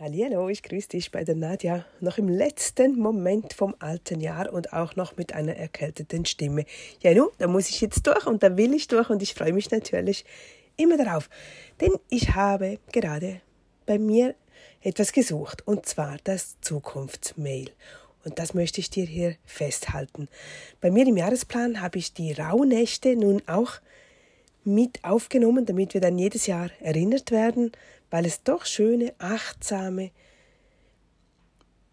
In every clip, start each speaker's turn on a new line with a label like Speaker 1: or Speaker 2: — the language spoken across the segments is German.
Speaker 1: Hallo, ich grüße dich bei der Nadja. Noch im letzten Moment vom alten Jahr und auch noch mit einer erkälteten Stimme. Ja, nun, da muss ich jetzt durch und da will ich durch und ich freue mich natürlich immer darauf. Denn ich habe gerade bei mir etwas gesucht und zwar das Zukunftsmail. Und das möchte ich dir hier festhalten. Bei mir im Jahresplan habe ich die Rauhnächte nun auch mit aufgenommen, damit wir dann jedes Jahr erinnert werden, weil es doch schöne, achtsame,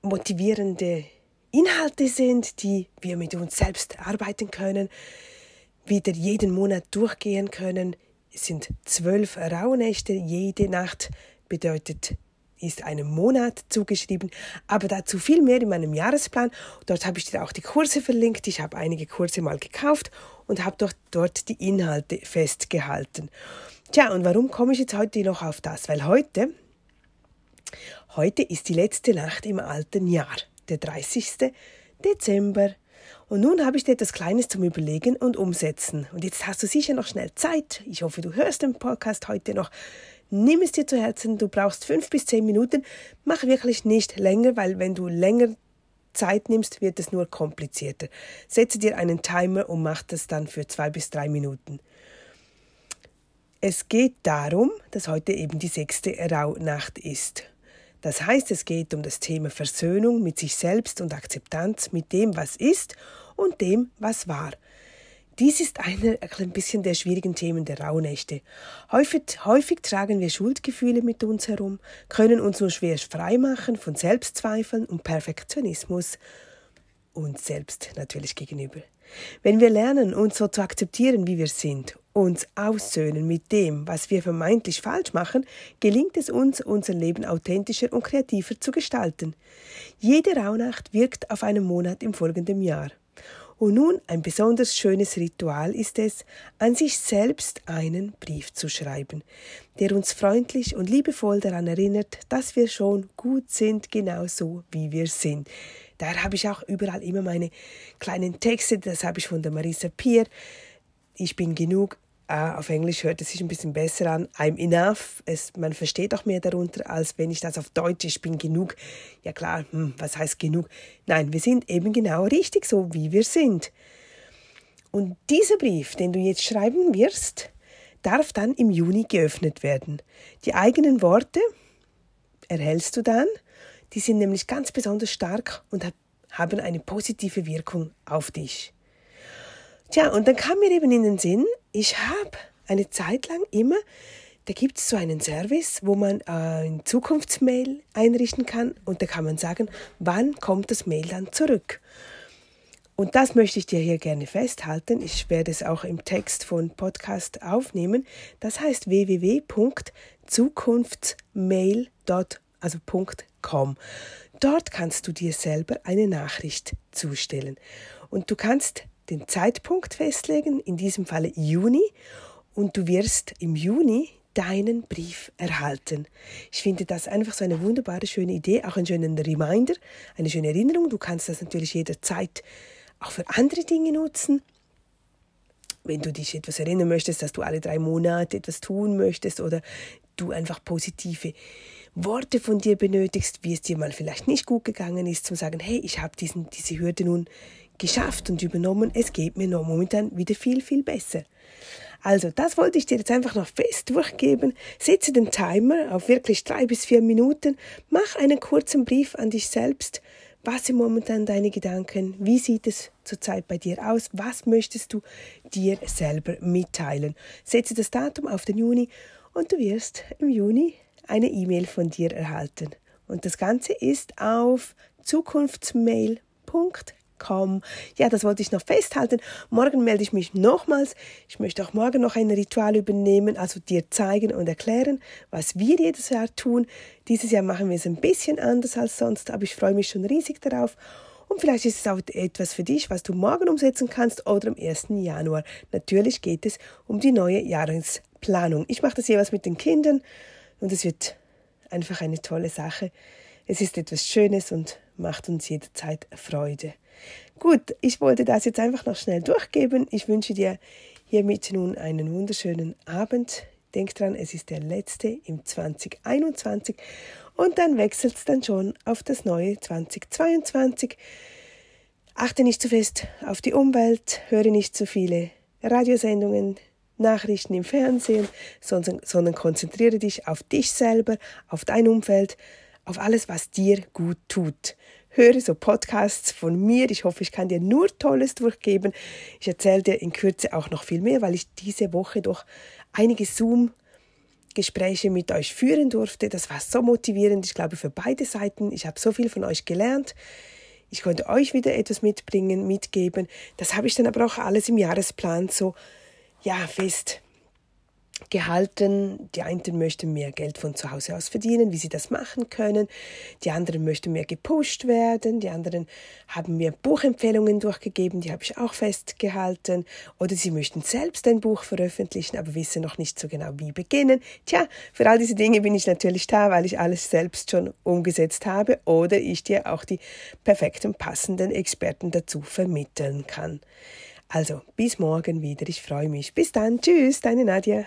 Speaker 1: motivierende Inhalte sind, die wir mit uns selbst arbeiten können, wieder jeden Monat durchgehen können. Es sind zwölf Rauhnächte, jede Nacht bedeutet ist einem Monat zugeschrieben, aber dazu viel mehr in meinem Jahresplan. Dort habe ich dir auch die Kurse verlinkt. Ich habe einige Kurse mal gekauft und habe dort, dort die Inhalte festgehalten. Tja, und warum komme ich jetzt heute noch auf das? Weil heute, heute ist die letzte Nacht im alten Jahr, der 30. Dezember. Und nun habe ich dir etwas Kleines zum Überlegen und Umsetzen. Und jetzt hast du sicher noch schnell Zeit. Ich hoffe, du hörst den Podcast heute noch. Nimm es dir zu Herzen. Du brauchst fünf bis zehn Minuten. Mach wirklich nicht länger, weil wenn du länger Zeit nimmst, wird es nur komplizierter. Setze dir einen Timer und mach das dann für zwei bis drei Minuten. Es geht darum, dass heute eben die sechste Rauhnacht ist. Das heißt, es geht um das Thema Versöhnung mit sich selbst und Akzeptanz mit dem, was ist und dem, was war. Dies ist einer ein bisschen der schwierigen Themen der Rauhnächte. Häufig, häufig tragen wir Schuldgefühle mit uns herum, können uns nur schwer freimachen von Selbstzweifeln und Perfektionismus uns selbst natürlich gegenüber. Wenn wir lernen, uns so zu akzeptieren, wie wir sind, uns aussöhnen mit dem, was wir vermeintlich falsch machen, gelingt es uns, unser Leben authentischer und kreativer zu gestalten. Jede Rauhnacht wirkt auf einen Monat im folgenden Jahr. Und nun ein besonders schönes Ritual ist es, an sich selbst einen Brief zu schreiben, der uns freundlich und liebevoll daran erinnert, dass wir schon gut sind, genauso wie wir sind. Daher habe ich auch überall immer meine kleinen Texte, das habe ich von der Marisa Pier. Ich bin genug, Uh, auf Englisch hört es sich ein bisschen besser an. I'm enough. Es, man versteht auch mehr darunter, als wenn ich das auf Deutsch, ich bin genug. Ja klar, hm, was heißt genug? Nein, wir sind eben genau richtig so, wie wir sind. Und dieser Brief, den du jetzt schreiben wirst, darf dann im Juni geöffnet werden. Die eigenen Worte erhältst du dann. Die sind nämlich ganz besonders stark und haben eine positive Wirkung auf dich. Tja, und dann kam mir eben in den Sinn, ich habe eine Zeit lang immer, da gibt es so einen Service, wo man ein Zukunftsmail einrichten kann und da kann man sagen, wann kommt das Mail dann zurück. Und das möchte ich dir hier gerne festhalten. Ich werde es auch im Text von Podcast aufnehmen. Das heißt www.zukunftsmail.com. Dort kannst du dir selber eine Nachricht zustellen. Und du kannst den Zeitpunkt festlegen, in diesem Falle Juni, und du wirst im Juni deinen Brief erhalten. Ich finde das einfach so eine wunderbare, schöne Idee, auch einen schönen Reminder, eine schöne Erinnerung. Du kannst das natürlich jederzeit auch für andere Dinge nutzen. Wenn du dich etwas erinnern möchtest, dass du alle drei Monate etwas tun möchtest oder du einfach positive Worte von dir benötigst, wie es dir mal vielleicht nicht gut gegangen ist, zum sagen, hey, ich habe diese Hürde nun geschafft und übernommen, es geht mir noch momentan wieder viel, viel besser. Also, das wollte ich dir jetzt einfach noch fest durchgeben. Setze den Timer auf wirklich drei bis vier Minuten. Mach einen kurzen Brief an dich selbst. Was sind momentan deine Gedanken? Wie sieht es zurzeit bei dir aus? Was möchtest du dir selber mitteilen? Setze das Datum auf den Juni und du wirst im Juni eine E-Mail von dir erhalten. Und das Ganze ist auf zukunftsmail.com komm. Ja, das wollte ich noch festhalten. Morgen melde ich mich nochmals. Ich möchte auch morgen noch ein Ritual übernehmen, also dir zeigen und erklären, was wir jedes Jahr tun. Dieses Jahr machen wir es ein bisschen anders als sonst, aber ich freue mich schon riesig darauf. Und vielleicht ist es auch etwas für dich, was du morgen umsetzen kannst oder am 1. Januar. Natürlich geht es um die neue Jahresplanung. Ich mache das jeweils mit den Kindern und es wird einfach eine tolle Sache. Es ist etwas Schönes und macht uns jederzeit Freude. Gut, ich wollte das jetzt einfach noch schnell durchgeben. Ich wünsche dir hiermit nun einen wunderschönen Abend. Denk dran, es ist der letzte im 2021 und dann wechselt es dann schon auf das neue 2022. Achte nicht zu fest auf die Umwelt, höre nicht zu viele Radiosendungen, Nachrichten im Fernsehen, sondern, sondern konzentriere dich auf dich selber, auf dein Umfeld, auf alles, was dir gut tut. Höre so Podcasts von mir. Ich hoffe, ich kann dir nur Tolles durchgeben. Ich erzähle dir in Kürze auch noch viel mehr, weil ich diese Woche doch einige Zoom Gespräche mit euch führen durfte. Das war so motivierend, ich glaube, für beide Seiten. Ich habe so viel von euch gelernt. Ich konnte euch wieder etwas mitbringen, mitgeben. Das habe ich dann aber auch alles im Jahresplan so ja, fest gehalten. Die einen möchten mehr Geld von zu Hause aus verdienen, wie sie das machen können. Die anderen möchten mehr gepusht werden. Die anderen haben mir Buchempfehlungen durchgegeben, die habe ich auch festgehalten. Oder sie möchten selbst ein Buch veröffentlichen, aber wissen noch nicht so genau, wie beginnen. Tja, für all diese Dinge bin ich natürlich da, weil ich alles selbst schon umgesetzt habe oder ich dir auch die perfekten, passenden Experten dazu vermitteln kann. Also, bis morgen wieder. Ich freue mich. Bis dann. Tschüss, deine Nadja.